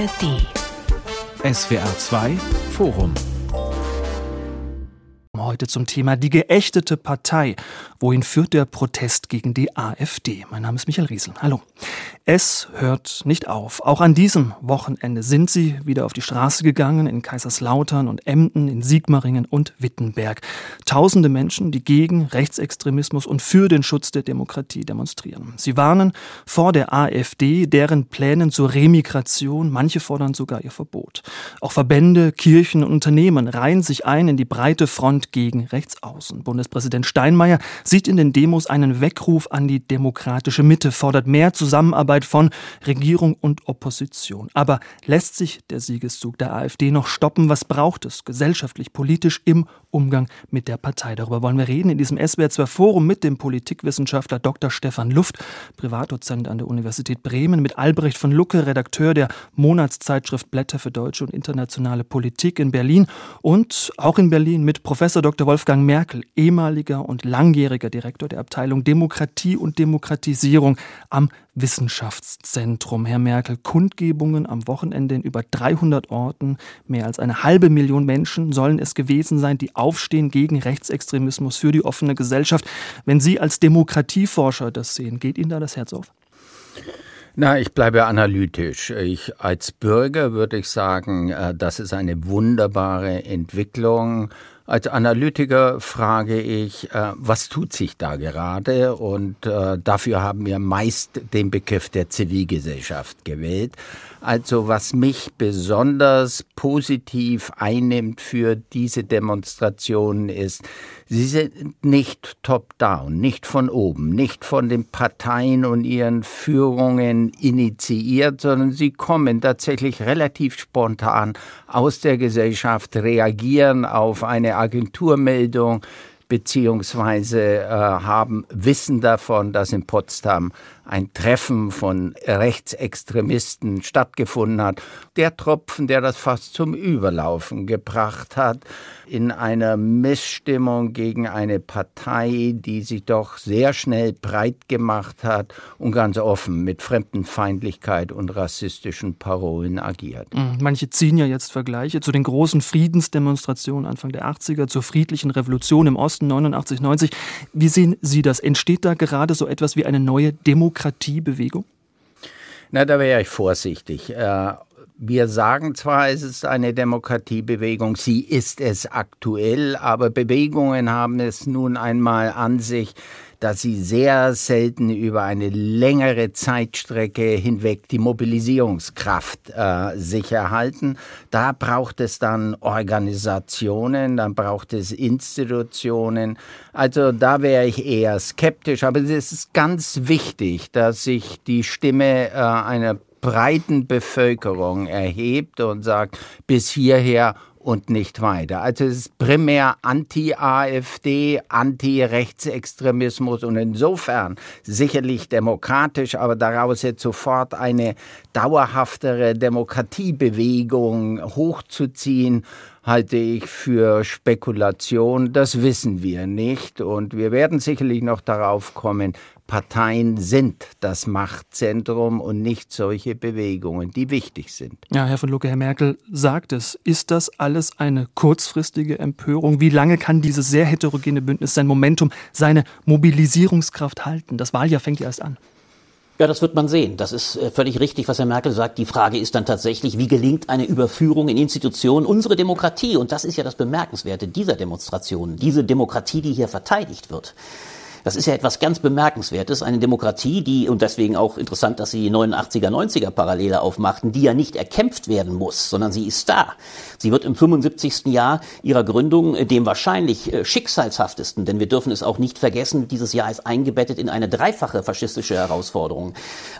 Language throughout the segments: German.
ARD. SWR 2 Forum heute zum Thema die geächtete Partei. Wohin führt der Protest gegen die AfD? Mein Name ist Michael Riesel. Hallo. Es hört nicht auf. Auch an diesem Wochenende sind sie wieder auf die Straße gegangen in Kaiserslautern und Emden, in Sigmaringen und Wittenberg. Tausende Menschen, die gegen Rechtsextremismus und für den Schutz der Demokratie demonstrieren. Sie warnen vor der AfD, deren Plänen zur Remigration. Manche fordern sogar ihr Verbot. Auch Verbände, Kirchen und Unternehmen reihen sich ein in die breite Front gegen Rechtsaußen. Bundespräsident Steinmeier sieht in den Demos einen Weckruf an die demokratische Mitte, fordert mehr Zusammenarbeit von Regierung und Opposition. Aber lässt sich der Siegeszug der AfD noch stoppen? Was braucht es gesellschaftlich, politisch im Umgang mit der Partei? Darüber wollen wir reden in diesem SWR2 Forum mit dem Politikwissenschaftler Dr. Stefan Luft, Privatdozent an der Universität Bremen, mit Albrecht von Lucke, Redakteur der Monatszeitschrift Blätter für deutsche und internationale Politik in Berlin und auch in Berlin mit Professor Dr. Wolfgang Merkel, ehemaliger und langjähriger Direktor der Abteilung Demokratie und Demokratisierung am Wissenschaftszentrum. Herr Merkel, Kundgebungen am Wochenende in über 300 Orten, mehr als eine halbe Million Menschen sollen es gewesen sein, die aufstehen gegen Rechtsextremismus für die offene Gesellschaft. Wenn Sie als Demokratieforscher das sehen, geht Ihnen da das Herz auf? Na, ich bleibe analytisch. Ich als Bürger würde ich sagen, äh, das ist eine wunderbare Entwicklung. Als Analytiker frage ich, äh, was tut sich da gerade? Und äh, dafür haben wir meist den Begriff der Zivilgesellschaft gewählt. Also was mich besonders positiv einnimmt für diese Demonstrationen ist, sie sind nicht top-down, nicht von oben, nicht von den Parteien und ihren Führungen initiiert, sondern sie kommen tatsächlich relativ spontan aus der Gesellschaft, reagieren auf eine Agenturmeldung, beziehungsweise äh, haben Wissen davon, dass in Potsdam ein Treffen von Rechtsextremisten stattgefunden hat. Der Tropfen, der das fast zum Überlaufen gebracht hat, in einer Missstimmung gegen eine Partei, die sich doch sehr schnell breit gemacht hat und ganz offen mit Fremdenfeindlichkeit und rassistischen Parolen agiert. Mhm. Manche ziehen ja jetzt Vergleiche zu den großen Friedensdemonstrationen Anfang der 80er, zur friedlichen Revolution im Osten 89, 90. Wie sehen Sie das? Entsteht da gerade so etwas wie eine neue Demokratie? Demokratiebewegung? Na, da wäre ich vorsichtig. Äh, wir sagen zwar, es ist eine Demokratiebewegung, sie ist es aktuell, aber Bewegungen haben es nun einmal an sich, dass sie sehr selten über eine längere Zeitstrecke hinweg die Mobilisierungskraft äh, sich erhalten. Da braucht es dann Organisationen, dann braucht es Institutionen. Also da wäre ich eher skeptisch. Aber es ist ganz wichtig, dass sich die Stimme äh, einer breiten Bevölkerung erhebt und sagt, bis hierher und nicht weiter. Also es ist primär Anti-AfD, Anti-Rechtsextremismus und insofern sicherlich demokratisch, aber daraus jetzt sofort eine dauerhaftere Demokratiebewegung hochzuziehen, halte ich für Spekulation. Das wissen wir nicht und wir werden sicherlich noch darauf kommen, Parteien sind das Machtzentrum und nicht solche Bewegungen, die wichtig sind. Ja, Herr von Lucke, Herr Merkel sagt es. Ist das alles eine kurzfristige Empörung? Wie lange kann dieses sehr heterogene Bündnis sein Momentum, seine Mobilisierungskraft halten? Das Wahljahr fängt ja erst an. Ja, das wird man sehen. Das ist äh, völlig richtig, was Herr Merkel sagt. Die Frage ist dann tatsächlich, wie gelingt eine Überführung in Institutionen, unsere Demokratie? Und das ist ja das Bemerkenswerte dieser Demonstrationen, diese Demokratie, die hier verteidigt wird. Das ist ja etwas ganz Bemerkenswertes. Eine Demokratie, die, und deswegen auch interessant, dass Sie 89er, 90er Parallele aufmachten, die ja nicht erkämpft werden muss, sondern sie ist da. Sie wird im 75. Jahr ihrer Gründung äh, dem wahrscheinlich äh, schicksalshaftesten, denn wir dürfen es auch nicht vergessen, dieses Jahr ist eingebettet in eine dreifache faschistische Herausforderung.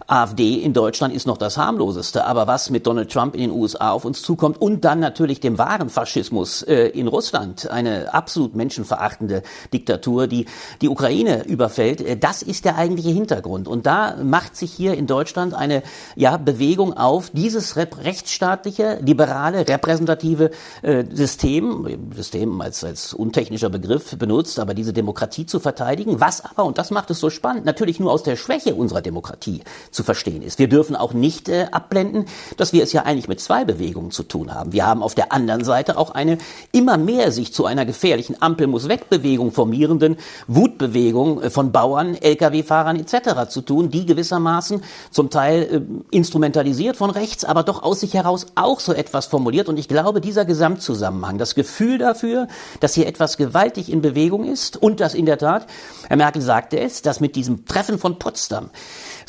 AfD in Deutschland ist noch das harmloseste, aber was mit Donald Trump in den USA auf uns zukommt und dann natürlich dem wahren Faschismus äh, in Russland, eine absolut menschenverachtende Diktatur, die die Ukraine Ukraine überfällt, äh, das ist der eigentliche Hintergrund. Und da macht sich hier in Deutschland eine ja, Bewegung auf, dieses rechtsstaatliche, liberale, repräsentative äh, System, System als, als untechnischer Begriff benutzt, aber diese Demokratie zu verteidigen, was aber, und das macht es so spannend, natürlich nur aus der Schwäche unserer Demokratie zu verstehen ist. Wir dürfen auch nicht äh, abblenden, dass wir es ja eigentlich mit zwei Bewegungen zu tun haben. Wir haben auf der anderen Seite auch eine immer mehr sich zu einer gefährlichen Ampel muss weg Bewegung formierenden Wutbewegung äh, von Bauern, Lkw-Fahrern etc. zu tun, die gewissermaßen zum Teil äh, instrumentalisiert von rechts, aber doch aus sich heraus auch so etwas formuliert. Und ich glaube, dieser Gesamtzusammenhang, das Gefühl dafür, dass hier etwas gewaltig in Bewegung ist und dass in der Tat, Herr Merkel sagte es, dass mit diesem Treffen von Potsdam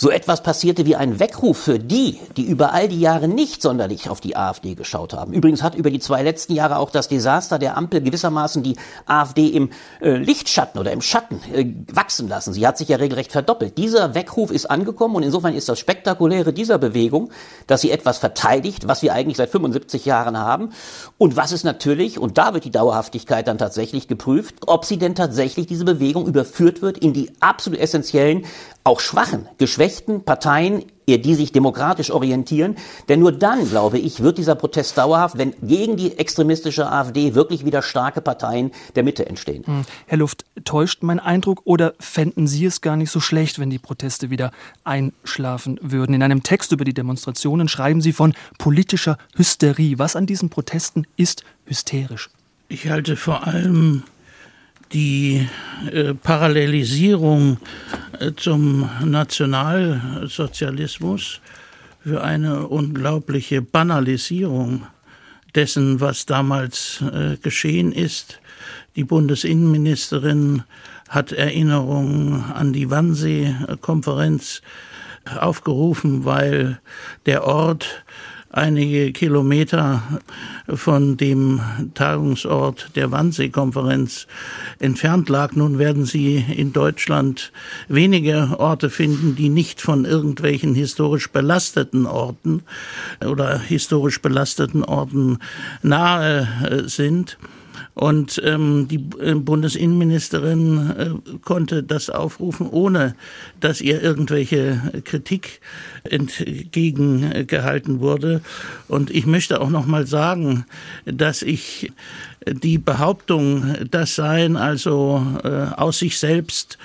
so etwas passierte wie ein Weckruf für die, die über all die Jahre nicht sonderlich auf die AfD geschaut haben. Übrigens hat über die zwei letzten Jahre auch das Desaster der Ampel gewissermaßen die AfD im äh, Lichtschatten oder im Schatten äh, wachsen lassen. Sie hat sich ja regelrecht verdoppelt. Dieser Weckruf ist angekommen und insofern ist das Spektakuläre dieser Bewegung, dass sie etwas verteidigt, was wir eigentlich seit 75 Jahren haben und was es natürlich, und da wird die Dauerhaftigkeit dann tatsächlich geprüft, ob sie denn tatsächlich diese Bewegung überführt wird in die absolut essentiellen auch schwachen, geschwächten Parteien, die sich demokratisch orientieren. Denn nur dann, glaube ich, wird dieser Protest dauerhaft, wenn gegen die extremistische AfD wirklich wieder starke Parteien der Mitte entstehen. Hm. Herr Luft, täuscht mein Eindruck oder fänden Sie es gar nicht so schlecht, wenn die Proteste wieder einschlafen würden? In einem Text über die Demonstrationen schreiben Sie von politischer Hysterie. Was an diesen Protesten ist hysterisch? Ich halte vor allem die äh, Parallelisierung äh, zum Nationalsozialismus für eine unglaubliche Banalisierung dessen, was damals äh, geschehen ist. Die Bundesinnenministerin hat Erinnerungen an die Wannsee-Konferenz aufgerufen, weil der Ort einige Kilometer von dem Tagungsort der Wannsee-Konferenz entfernt lag. Nun werden Sie in Deutschland wenige Orte finden, die nicht von irgendwelchen historisch belasteten Orten oder historisch belasteten Orten nahe äh, sind. Und ähm, die äh, Bundesinnenministerin äh, konnte das aufrufen, ohne dass ihr irgendwelche Kritik entgegengehalten wurde. Und ich möchte auch noch mal sagen, dass ich die Behauptung, das seien also äh, aus sich selbst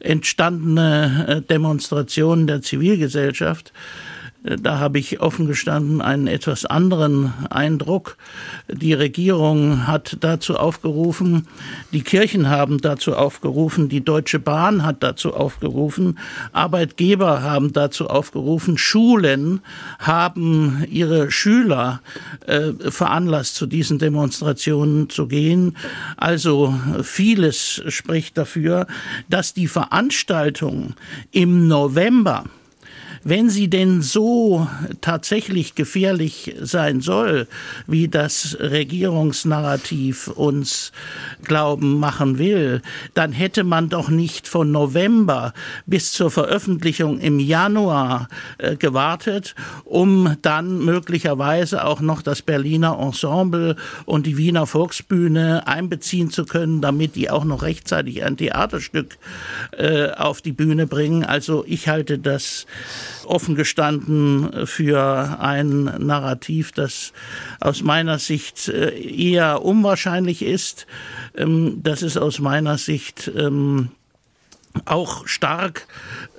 entstandene äh, Demonstrationen der Zivilgesellschaft, da habe ich offen gestanden einen etwas anderen Eindruck. Die Regierung hat dazu aufgerufen, die Kirchen haben dazu aufgerufen, die Deutsche Bahn hat dazu aufgerufen, Arbeitgeber haben dazu aufgerufen, Schulen haben ihre Schüler äh, veranlasst, zu diesen Demonstrationen zu gehen. Also vieles spricht dafür, dass die Veranstaltung im November wenn sie denn so tatsächlich gefährlich sein soll, wie das Regierungsnarrativ uns glauben machen will, dann hätte man doch nicht von November bis zur Veröffentlichung im Januar äh, gewartet, um dann möglicherweise auch noch das Berliner Ensemble und die Wiener Volksbühne einbeziehen zu können, damit die auch noch rechtzeitig ein Theaterstück äh, auf die Bühne bringen. Also ich halte das offen gestanden für ein Narrativ, das aus meiner Sicht äh, eher unwahrscheinlich ist. Ähm, das ist aus meiner Sicht ähm, auch stark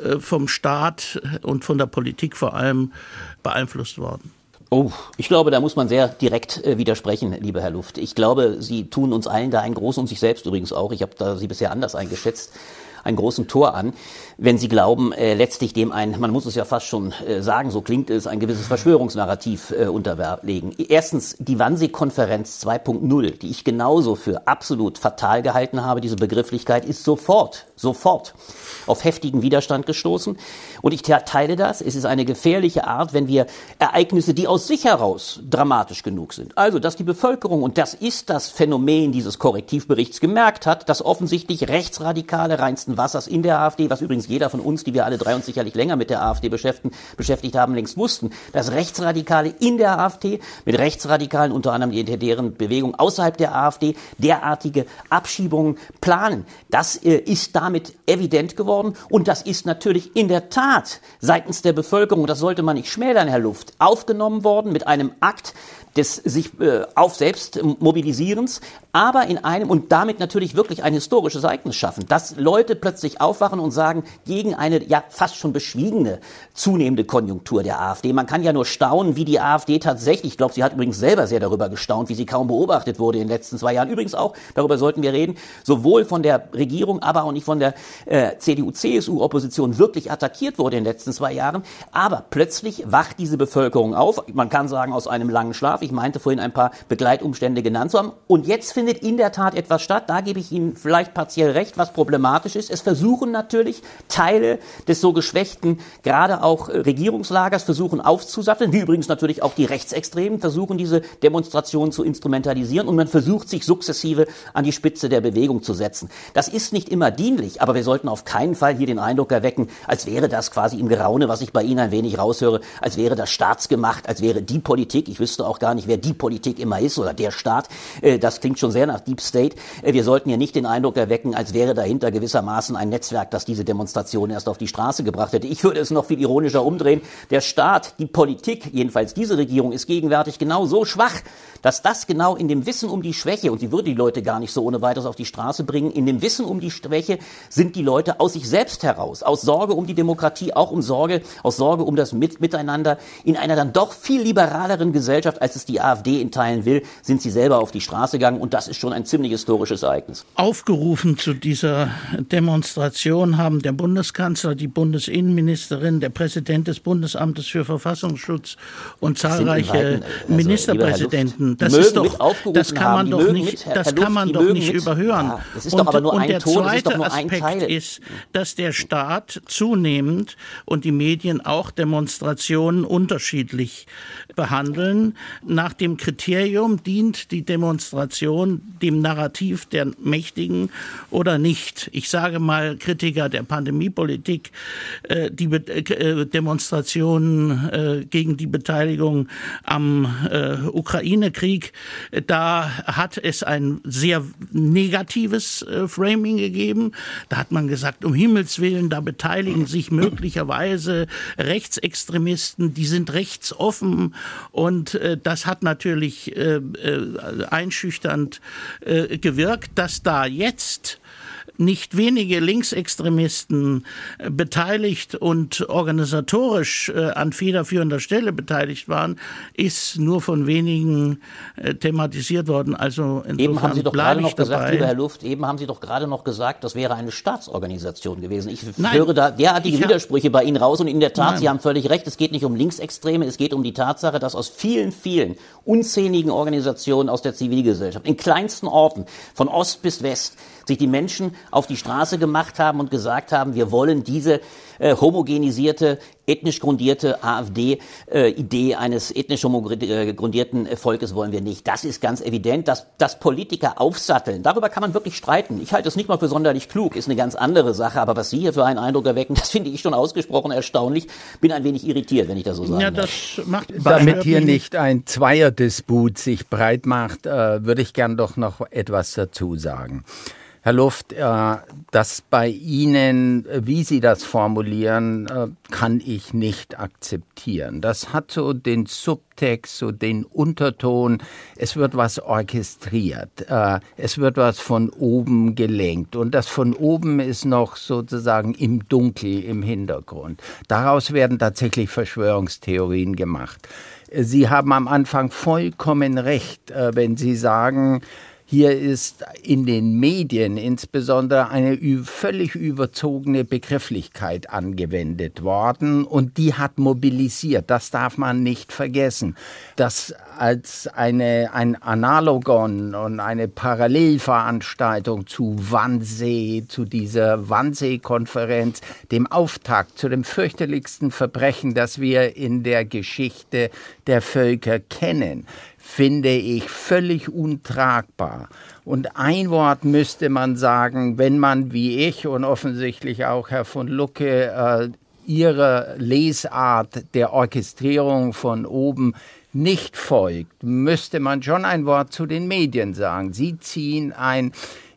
äh, vom Staat und von der Politik vor allem beeinflusst worden. Oh, ich glaube, da muss man sehr direkt äh, widersprechen, lieber Herr Luft. Ich glaube, Sie tun uns allen da einen großen und sich selbst übrigens auch. Ich habe da Sie bisher anders eingeschätzt einen großen Tor an, wenn sie glauben, äh, letztlich dem ein, man muss es ja fast schon äh, sagen, so klingt es, ein gewisses Verschwörungsnarrativ äh, unterlegen. Erstens die Wannsee-Konferenz 2.0, die ich genauso für absolut fatal gehalten habe, diese Begrifflichkeit, ist sofort, sofort auf heftigen Widerstand gestoßen. Und ich teile das. Es ist eine gefährliche Art, wenn wir Ereignisse, die aus sich heraus dramatisch genug sind. Also, dass die Bevölkerung, und das ist das Phänomen dieses Korrektivberichts, gemerkt hat, dass offensichtlich Rechtsradikale reinsten Wassers in der AfD, was übrigens jeder von uns, die wir alle drei uns sicherlich länger mit der AfD beschäftigt haben, längst wussten, dass Rechtsradikale in der AfD mit Rechtsradikalen, unter anderem die deren Bewegung außerhalb der AfD, derartige Abschiebungen planen. Das äh, ist damit evident geworden und das ist natürlich in der Tat seitens der Bevölkerung, das sollte man nicht schmälern, Herr Luft, aufgenommen worden mit einem Akt, des sich äh, auf selbst mobilisierens, aber in einem und damit natürlich wirklich ein historisches Ereignis schaffen, dass Leute plötzlich aufwachen und sagen, gegen eine ja fast schon beschwiegene zunehmende Konjunktur der AfD. Man kann ja nur staunen, wie die AfD tatsächlich, ich glaube, sie hat übrigens selber sehr darüber gestaunt, wie sie kaum beobachtet wurde in den letzten zwei Jahren. Übrigens auch, darüber sollten wir reden, sowohl von der Regierung, aber auch nicht von der äh, CDU-CSU-Opposition wirklich attackiert wurde in den letzten zwei Jahren. Aber plötzlich wacht diese Bevölkerung auf, man kann sagen aus einem langen Schlaf, ich meinte vorhin ein paar Begleitumstände genannt zu haben. Und jetzt findet in der Tat etwas statt. Da gebe ich Ihnen vielleicht partiell recht, was problematisch ist. Es versuchen natürlich Teile des so geschwächten, gerade auch äh, Regierungslagers, versuchen aufzusatteln, wie übrigens natürlich auch die Rechtsextremen versuchen, diese Demonstrationen zu instrumentalisieren. Und man versucht sich sukzessive an die Spitze der Bewegung zu setzen. Das ist nicht immer dienlich, aber wir sollten auf keinen Fall hier den Eindruck erwecken, als wäre das quasi im Geraune, was ich bei Ihnen ein wenig raushöre, als wäre das staatsgemacht, als wäre die Politik, ich wüsste auch gar gar nicht, wer die Politik immer ist oder der Staat. Äh, das klingt schon sehr nach Deep State. Äh, wir sollten ja nicht den Eindruck erwecken, als wäre dahinter gewissermaßen ein Netzwerk, das diese Demonstration erst auf die Straße gebracht hätte. Ich würde es noch viel ironischer umdrehen. Der Staat, die Politik, jedenfalls diese Regierung, ist gegenwärtig genau so schwach, dass das genau in dem Wissen um die Schwäche, und sie würde die Leute gar nicht so ohne weiteres auf die Straße bringen, in dem Wissen um die Schwäche sind die Leute aus sich selbst heraus, aus Sorge um die Demokratie, auch um Sorge, aus Sorge um das Miteinander, in einer dann doch viel liberaleren Gesellschaft, als es die AfD in Teilen will, sind sie selber auf die Straße gegangen und das ist schon ein ziemlich historisches Ereignis. Aufgerufen zu dieser Demonstration haben der Bundeskanzler, die Bundesinnenministerin, der Präsident des Bundesamtes für Verfassungsschutz und zahlreiche Weiten, also, Ministerpräsidenten das mögen ist doch, das kann man doch nicht, das Luft, kann man doch nicht mit, überhören. Ja, das ist und, doch aber nur und ein der Ton, zweite Aspekt ist, dass der Staat zunehmend und die Medien auch Demonstrationen unterschiedlich behandeln. Nach dem Kriterium dient die Demonstration dem Narrativ der Mächtigen oder nicht. Ich sage mal Kritiker der Pandemiepolitik, äh, die äh, Demonstrationen äh, gegen die Beteiligung am Ukraine-Krieg Krieg, da hat es ein sehr negatives äh, Framing gegeben. Da hat man gesagt, um Himmels Willen, da beteiligen sich möglicherweise Rechtsextremisten, die sind rechtsoffen und äh, das hat natürlich äh, einschüchternd gewirkt, dass da jetzt nicht wenige Linksextremisten äh, beteiligt und organisatorisch äh, an federführender Stelle beteiligt waren, ist nur von wenigen äh, thematisiert worden. Also eben haben Sie doch gerade noch dabei. gesagt, lieber Herr Luft, eben haben Sie doch gerade noch gesagt, das wäre eine Staatsorganisation gewesen. Ich Nein, höre da derartige Widersprüche bei Ihnen raus und in der Tat, Nein. Sie haben völlig recht, es geht nicht um Linksextreme, es geht um die Tatsache, dass aus vielen, vielen unzähligen Organisationen aus der Zivilgesellschaft, in kleinsten Orten, von Ost bis West, sich die Menschen auf die Straße gemacht haben und gesagt haben, wir wollen diese äh, homogenisierte, ethnisch grundierte AfD-Idee äh, eines ethnisch homogrundierten Volkes wollen wir nicht. Das ist ganz evident, dass, dass Politiker aufsatteln. Darüber kann man wirklich streiten. Ich halte es nicht mal für sonderlich klug, ist eine ganz andere Sache. Aber was Sie hier für einen Eindruck erwecken, das finde ich schon ausgesprochen erstaunlich. Bin ein wenig irritiert, wenn ich das so sagen ja, das macht Damit hier nicht ein Zweierdisput sich breit macht, äh, würde ich gern doch noch etwas dazu sagen. Herr Luft, äh, das bei Ihnen, wie Sie das formulieren, äh, kann ich nicht akzeptieren. Das hat so den Subtext, so den Unterton, es wird was orchestriert, äh, es wird was von oben gelenkt und das von oben ist noch sozusagen im Dunkel, im Hintergrund. Daraus werden tatsächlich Verschwörungstheorien gemacht. Sie haben am Anfang vollkommen recht, wenn Sie sagen, hier ist in den Medien insbesondere eine völlig überzogene Begrifflichkeit angewendet worden und die hat mobilisiert. Das darf man nicht vergessen. Das als eine, ein Analogon und eine Parallelveranstaltung zu Wannsee, zu dieser Wannsee-Konferenz, dem Auftakt zu dem fürchterlichsten Verbrechen, das wir in der Geschichte der Völker kennen finde ich völlig untragbar. Und ein Wort müsste man sagen, wenn man wie ich und offensichtlich auch Herr von Lucke äh, Ihre Lesart der Orchestrierung von oben nicht folgt, müsste man schon ein Wort zu den Medien sagen. Sie ziehen ein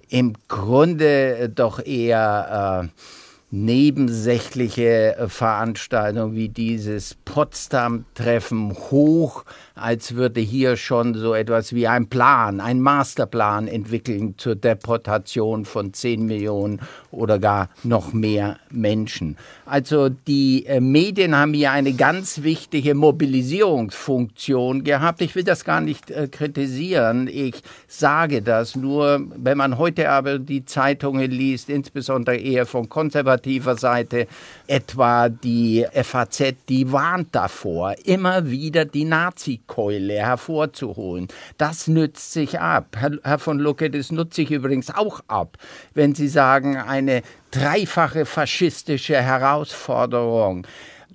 im Grunde doch eher äh, nebensächliche Veranstaltung wie dieses Potsdam-Treffen hoch als würde hier schon so etwas wie ein Plan, ein Masterplan entwickeln zur Deportation von 10 Millionen oder gar noch mehr Menschen. Also die äh, Medien haben hier eine ganz wichtige Mobilisierungsfunktion gehabt. Ich will das gar nicht äh, kritisieren. Ich sage das nur, wenn man heute aber die Zeitungen liest, insbesondere eher von konservativer Seite, etwa die FAZ, die warnt davor, immer wieder die Nazi Keule hervorzuholen. Das nützt sich ab. Herr, von Lucke, das nutzt sich übrigens auch ab, wenn Sie sagen, eine dreifache faschistische Herausforderung.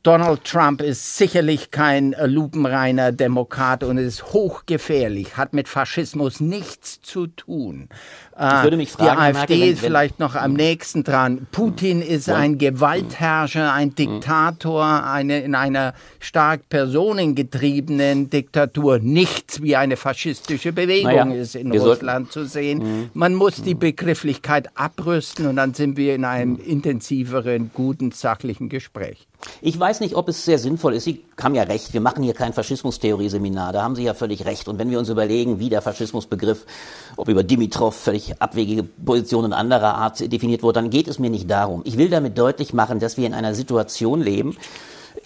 Donald Trump ist sicherlich kein lupenreiner Demokrat und ist hochgefährlich, hat mit Faschismus nichts zu tun. Ich würde mich fragen, die AfD Merkel, wenn, ist vielleicht noch am nächsten dran. Putin ist ja. ein Gewaltherrscher, ein Diktator, eine, in einer stark personengetriebenen Diktatur. Nichts wie eine faschistische Bewegung naja, ist in Russland zu sehen. Man muss die Begrifflichkeit abrüsten und dann sind wir in einem intensiveren, guten, sachlichen Gespräch. Ich weiß nicht, ob es sehr sinnvoll ist. Sie haben ja recht, wir machen hier kein Faschismustheorie-Seminar, da haben Sie ja völlig recht. Und wenn wir uns überlegen, wie der Faschismusbegriff, ob über Dimitrov völlig abwegige Positionen anderer Art definiert wurde, dann geht es mir nicht darum. Ich will damit deutlich machen, dass wir in einer Situation leben,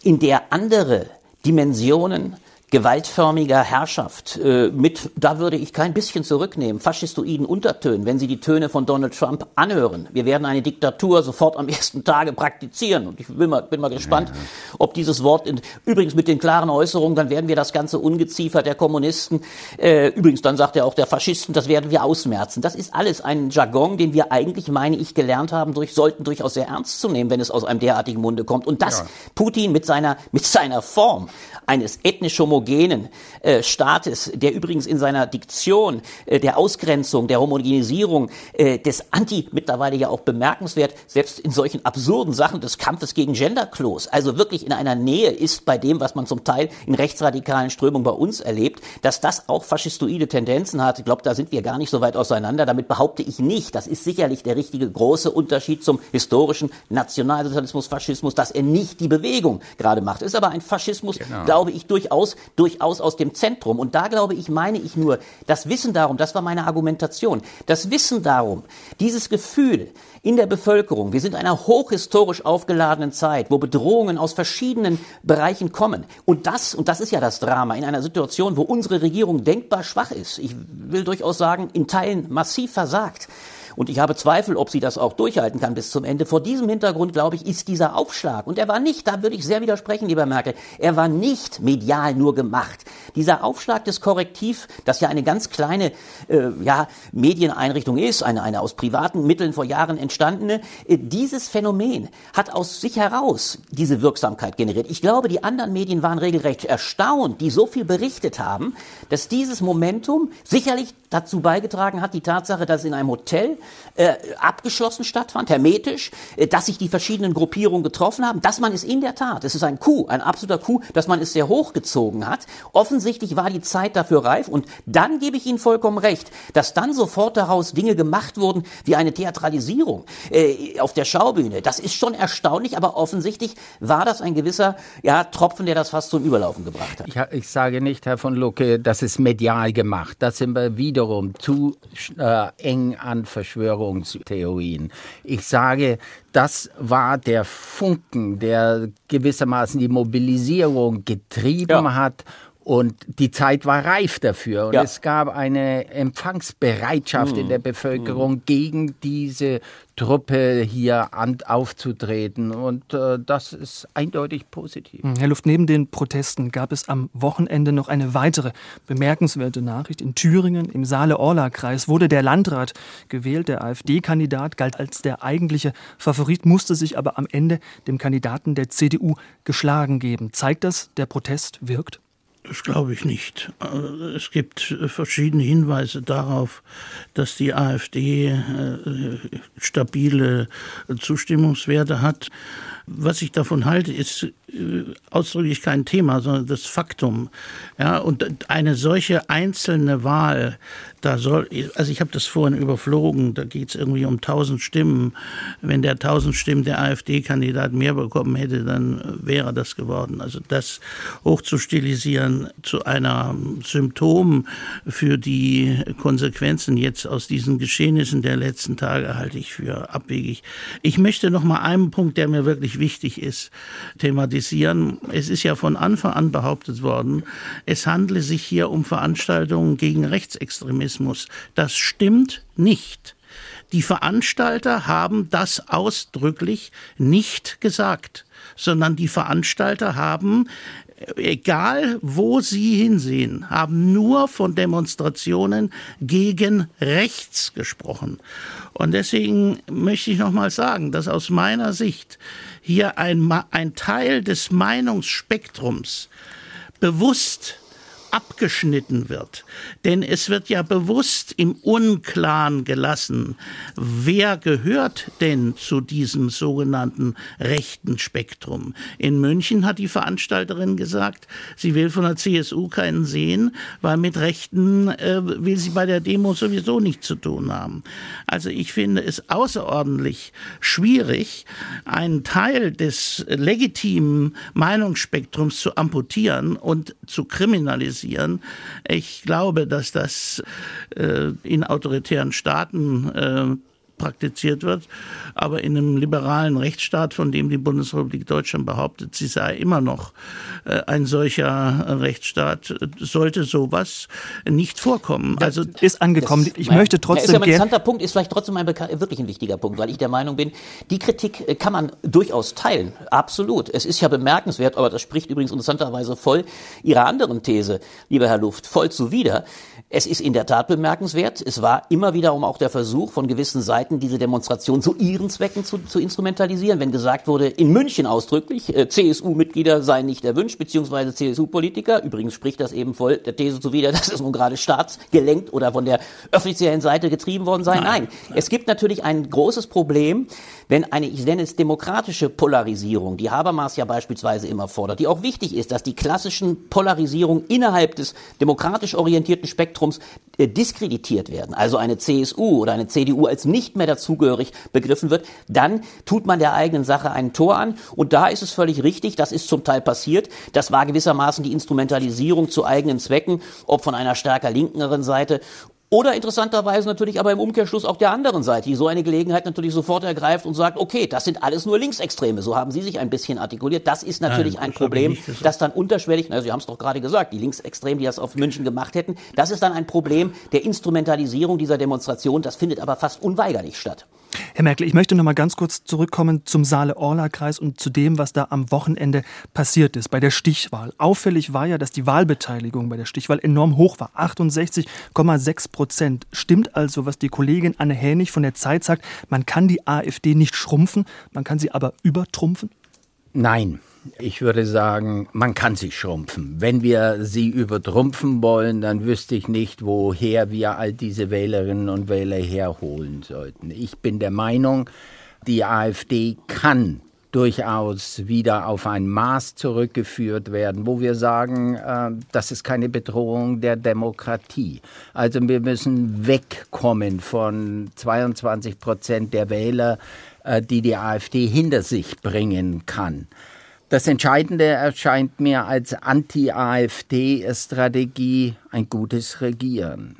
in der andere Dimensionen gewaltförmiger Herrschaft äh, mit, da würde ich kein bisschen zurücknehmen, faschistoiden Untertönen, wenn Sie die Töne von Donald Trump anhören. Wir werden eine Diktatur sofort am ersten Tage praktizieren. Und ich bin mal, bin mal gespannt, ja. ob dieses Wort, in, übrigens mit den klaren Äußerungen, dann werden wir das ganze Ungeziefer der Kommunisten, äh, übrigens dann sagt er auch der Faschisten, das werden wir ausmerzen. Das ist alles ein Jargon, den wir eigentlich, meine ich, gelernt haben, durch, sollten durchaus sehr ernst zu nehmen, wenn es aus einem derartigen Munde kommt. Und das ja. Putin mit seiner, mit seiner Form eines ethnisch homogenen äh, Staates, der übrigens in seiner Diktion äh, der Ausgrenzung, der Homogenisierung, äh, des Anti mittlerweile ja auch bemerkenswert, selbst in solchen absurden Sachen des Kampfes gegen Genderklos, also wirklich in einer Nähe ist bei dem, was man zum Teil in rechtsradikalen Strömungen bei uns erlebt, dass das auch faschistoide Tendenzen hat. Ich glaube, da sind wir gar nicht so weit auseinander. Damit behaupte ich nicht, das ist sicherlich der richtige große Unterschied zum historischen Nationalsozialismus, Faschismus, dass er nicht die Bewegung gerade macht. Ist aber ein Faschismus, genau glaube ich, durchaus, durchaus aus dem Zentrum. Und da glaube ich, meine ich nur, das Wissen darum, das war meine Argumentation, das Wissen darum, dieses Gefühl in der Bevölkerung, wir sind in einer hochhistorisch aufgeladenen Zeit, wo Bedrohungen aus verschiedenen Bereichen kommen. Und das, und das ist ja das Drama, in einer Situation, wo unsere Regierung denkbar schwach ist, ich will durchaus sagen, in Teilen massiv versagt, und ich habe Zweifel, ob sie das auch durchhalten kann bis zum Ende. Vor diesem Hintergrund, glaube ich, ist dieser Aufschlag, und er war nicht, da würde ich sehr widersprechen, lieber Merkel, er war nicht medial nur gemacht. Dieser Aufschlag des Korrektiv, das ja eine ganz kleine äh, ja, Medieneinrichtung ist, eine, eine aus privaten Mitteln vor Jahren entstandene, äh, dieses Phänomen hat aus sich heraus diese Wirksamkeit generiert. Ich glaube, die anderen Medien waren regelrecht erstaunt, die so viel berichtet haben, dass dieses Momentum sicherlich dazu beigetragen hat, die Tatsache, dass in einem Hotel äh, abgeschlossen stattfand, hermetisch, äh, dass sich die verschiedenen Gruppierungen getroffen haben, dass man es in der Tat, es ist ein Coup, ein absoluter Coup, dass man es sehr hochgezogen hat. Offensichtlich war die Zeit dafür reif und dann gebe ich Ihnen vollkommen recht, dass dann sofort daraus Dinge gemacht wurden wie eine Theatralisierung äh, auf der Schaubühne. Das ist schon erstaunlich, aber offensichtlich war das ein gewisser ja, Tropfen, der das fast zum Überlaufen gebracht hat. Ich, ich sage nicht, Herr von Lucke, das ist medial gemacht. Das sind wir wiederum zu äh, eng an Verschwörungstheorien. Ich sage, das war der Funken, der gewissermaßen die Mobilisierung getrieben ja. hat und die Zeit war reif dafür. Und ja. es gab eine Empfangsbereitschaft mhm. in der Bevölkerung mhm. gegen diese Truppe hier an, aufzutreten. Und äh, das ist eindeutig positiv. Hm, Herr Luft, neben den Protesten gab es am Wochenende noch eine weitere bemerkenswerte Nachricht. In Thüringen, im Saale-Orla-Kreis, wurde der Landrat gewählt. Der AfD-Kandidat galt als der eigentliche Favorit, musste sich aber am Ende dem Kandidaten der CDU geschlagen geben. Zeigt das, der Protest wirkt? Das glaube ich nicht. Äh, es gibt verschiedene Hinweise darauf, dass die AfD äh, stabile Zustimmungswerte hat. Was ich davon halte, ist äh, ausdrücklich kein Thema, sondern das Faktum. Ja, und eine solche einzelne Wahl, da soll, also ich habe das vorhin überflogen, da geht es irgendwie um 1000 Stimmen. Wenn der 1000 Stimmen der AfD-Kandidat mehr bekommen hätte, dann wäre das geworden. Also das hochzustilisieren zu einer Symptom für die Konsequenzen jetzt aus diesen Geschehnissen der letzten Tage halte ich für abwegig. Ich möchte noch mal einen Punkt, der mir wirklich wichtig ist, thematisieren. Es ist ja von Anfang an behauptet worden, es handle sich hier um Veranstaltungen gegen Rechtsextremismus. Das stimmt nicht. Die Veranstalter haben das ausdrücklich nicht gesagt, sondern die Veranstalter haben egal wo Sie hinsehen, haben nur von Demonstrationen gegen rechts gesprochen. Und deswegen möchte ich nochmal sagen, dass aus meiner Sicht hier ein, ein Teil des Meinungsspektrums bewusst abgeschnitten wird. Denn es wird ja bewusst im Unklaren gelassen, wer gehört denn zu diesem sogenannten rechten Spektrum. In München hat die Veranstalterin gesagt, sie will von der CSU keinen sehen, weil mit Rechten äh, will sie bei der Demo sowieso nichts zu tun haben. Also ich finde es außerordentlich schwierig, einen Teil des legitimen Meinungsspektrums zu amputieren und zu kriminalisieren passieren. Ich glaube, dass das äh, in autoritären Staaten äh, praktiziert wird. Aber in einem liberalen Rechtsstaat, von dem die Bundesrepublik Deutschland behauptet, sie sei immer noch äh, ein solcher Rechtsstaat, sollte sowas nicht vorkommen. Also ist angekommen. Ich ja, möchte trotzdem. Ja, ist ja ein interessanter Punkt, ist vielleicht trotzdem ein wirklich ein wichtiger Punkt, weil ich der Meinung bin, die Kritik äh, kann man durchaus teilen. Absolut. Es ist ja bemerkenswert, aber das spricht übrigens interessanterweise voll Ihrer anderen These, lieber Herr Luft, voll zuwider. Es ist in der Tat bemerkenswert. Es war immer wiederum auch der Versuch von gewissen Seiten, diese Demonstration zu ihren Zwecken zu, zu instrumentalisieren. Wenn gesagt wurde, in München ausdrücklich, äh, CSU-Mitglieder seien nicht erwünscht, beziehungsweise CSU-Politiker. Übrigens spricht das eben voll der These zuwider, dass es nun gerade staatsgelenkt oder von der offiziellen Seite getrieben worden sei. Nein, nein. es gibt natürlich ein großes Problem, wenn eine, ich nenne es demokratische Polarisierung, die Habermas ja beispielsweise immer fordert, die auch wichtig ist, dass die klassischen Polarisierungen innerhalb des demokratisch orientierten Spektrums äh, diskreditiert werden, also eine CSU oder eine CDU als nicht mehr dazugehörig begriffen wird, dann tut man der eigenen Sache ein Tor an. Und da ist es völlig richtig, das ist zum Teil passiert. Das war gewissermaßen die Instrumentalisierung zu eigenen Zwecken, ob von einer stärker linkeren Seite oder interessanterweise natürlich aber im Umkehrschluss auch der anderen Seite, die so eine Gelegenheit natürlich sofort ergreift und sagt, okay, das sind alles nur Linksextreme. So haben Sie sich ein bisschen artikuliert. Das ist natürlich Nein, ein Problem, das, das dann unterschwellig, na, Sie haben es doch gerade gesagt, die Linksextremen, die das auf München gemacht hätten, das ist dann ein Problem der Instrumentalisierung dieser Demonstration. Das findet aber fast unweigerlich statt. Herr Merkel, ich möchte noch mal ganz kurz zurückkommen zum Saale-Orla-Kreis und zu dem, was da am Wochenende passiert ist bei der Stichwahl. Auffällig war ja, dass die Wahlbeteiligung bei der Stichwahl enorm hoch war, 68,6 Prozent. Stimmt also, was die Kollegin Anne Hänig von der Zeit sagt, man kann die AfD nicht schrumpfen, man kann sie aber übertrumpfen? Nein, ich würde sagen, man kann sich schrumpfen. Wenn wir sie übertrumpfen wollen, dann wüsste ich nicht, woher wir all diese Wählerinnen und Wähler herholen sollten. Ich bin der Meinung, die AfD kann durchaus wieder auf ein Maß zurückgeführt werden, wo wir sagen, äh, das ist keine Bedrohung der Demokratie. Also wir müssen wegkommen von 22 Prozent der Wähler, äh, die die AfD hinter sich bringen kann. Das Entscheidende erscheint mir als Anti-AfD-Strategie ein gutes Regieren.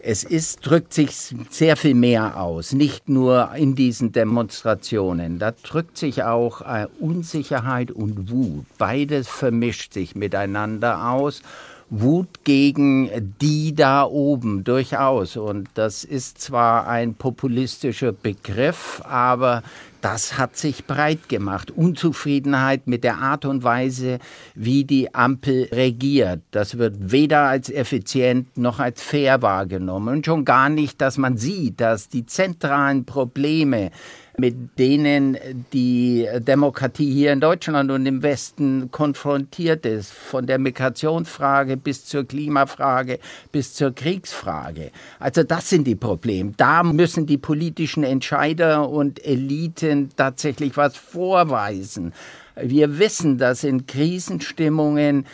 Es ist, drückt sich sehr viel mehr aus, nicht nur in diesen Demonstrationen. Da drückt sich auch äh, Unsicherheit und Wut. Beides vermischt sich miteinander aus Wut gegen die da oben durchaus. Und das ist zwar ein populistischer Begriff, aber das hat sich breit gemacht. Unzufriedenheit mit der Art und Weise, wie die Ampel regiert. Das wird weder als effizient noch als fair wahrgenommen. Und schon gar nicht, dass man sieht, dass die zentralen Probleme mit denen die Demokratie hier in Deutschland und im Westen konfrontiert ist, von der Migrationsfrage bis zur Klimafrage bis zur Kriegsfrage. Also das sind die Probleme. Da müssen die politischen Entscheider und Eliten tatsächlich was vorweisen. Wir wissen, dass in Krisenstimmungen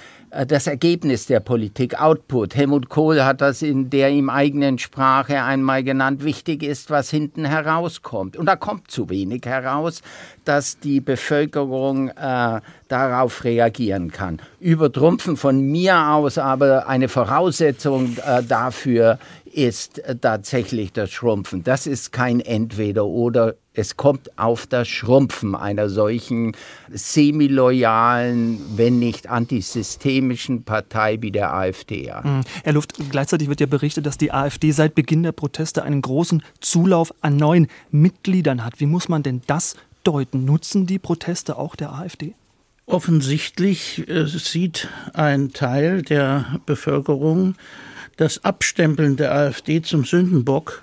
das Ergebnis der Politik, Output. Helmut Kohl hat das in der ihm eigenen Sprache einmal genannt, wichtig ist, was hinten herauskommt. Und da kommt zu wenig heraus, dass die Bevölkerung äh, darauf reagieren kann. Übertrumpfen von mir aus aber eine Voraussetzung äh, dafür ist tatsächlich das Schrumpfen. Das ist kein Entweder-Oder. Es kommt auf das Schrumpfen einer solchen semiloyalen, wenn nicht antisystemischen Partei wie der AfD an. Mhm. Herr Luft, gleichzeitig wird ja berichtet, dass die AfD seit Beginn der Proteste einen großen Zulauf an neuen Mitgliedern hat. Wie muss man denn das deuten? Nutzen die Proteste auch der AfD? Offensichtlich äh, sieht ein Teil der Bevölkerung das Abstempeln der AfD zum Sündenbock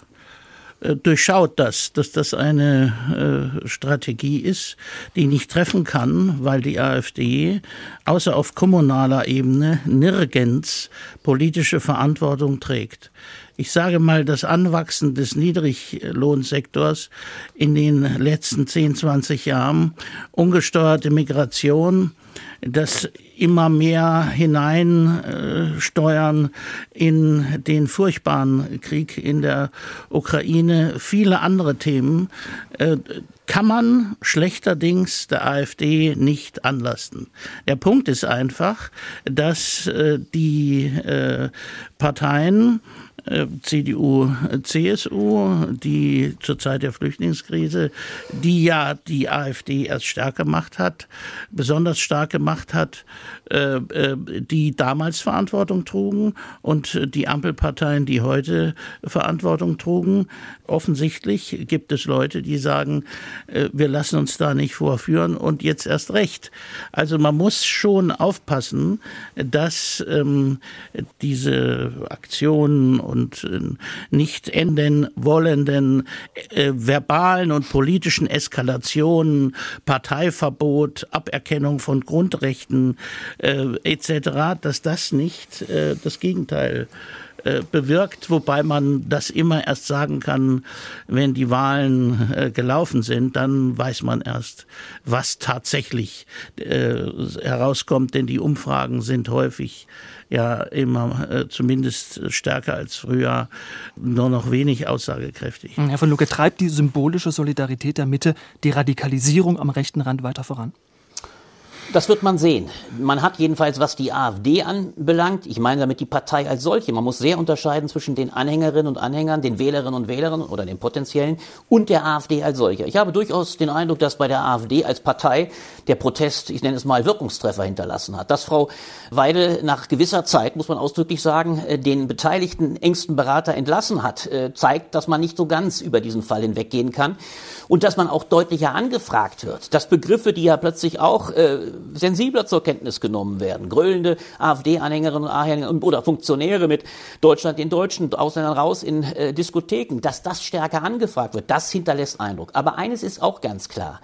äh, durchschaut das, dass das eine äh, Strategie ist, die nicht treffen kann, weil die AfD außer auf kommunaler Ebene nirgends politische Verantwortung trägt. Ich sage mal, das Anwachsen des Niedriglohnsektors in den letzten 10, 20 Jahren, ungesteuerte Migration, das immer mehr hineinsteuern in den furchtbaren Krieg in der Ukraine, viele andere Themen, äh, kann man schlechterdings der AfD nicht anlasten. Der Punkt ist einfach, dass äh, die äh, Parteien CDU, CSU, die zur Zeit der Flüchtlingskrise, die ja die AfD erst stark gemacht hat, besonders stark gemacht hat, äh, äh, die damals Verantwortung trugen und die Ampelparteien, die heute Verantwortung trugen. Offensichtlich gibt es Leute, die sagen, wir lassen uns da nicht vorführen und jetzt erst recht. Also man muss schon aufpassen, dass ähm, diese Aktionen und äh, nicht enden wollenden äh, verbalen und politischen Eskalationen, Parteiverbot, Aberkennung von Grundrechten äh, etc., dass das nicht äh, das Gegenteil äh, bewirkt, wobei man das immer erst sagen kann, wenn die Wahlen äh, gelaufen sind, dann weiß man erst, was tatsächlich äh, herauskommt, denn die Umfragen sind häufig ja immer äh, zumindest stärker als früher nur noch wenig aussagekräftig. Herr von Lucke, treibt die symbolische Solidarität der Mitte die Radikalisierung am rechten Rand weiter voran? Das wird man sehen. Man hat jedenfalls, was die AfD anbelangt, ich meine damit die Partei als solche, man muss sehr unterscheiden zwischen den Anhängerinnen und Anhängern, den Wählerinnen und Wählern oder den potenziellen und der AfD als solcher. Ich habe durchaus den Eindruck, dass bei der AfD als Partei der Protest, ich nenne es mal Wirkungstreffer hinterlassen hat. Dass Frau Weidel nach gewisser Zeit, muss man ausdrücklich sagen, äh, den beteiligten engsten Berater entlassen hat, äh, zeigt, dass man nicht so ganz über diesen Fall hinweggehen kann und dass man auch deutlicher angefragt wird. Dass Begriffe, die ja plötzlich auch äh, sensibler zur Kenntnis genommen werden. Gröhlende AfD-Anhängerinnen und Anhänger oder Funktionäre mit Deutschland den Deutschen, Ausländern raus in äh, Diskotheken, dass das stärker angefragt wird, das hinterlässt Eindruck. Aber eines ist auch ganz klar.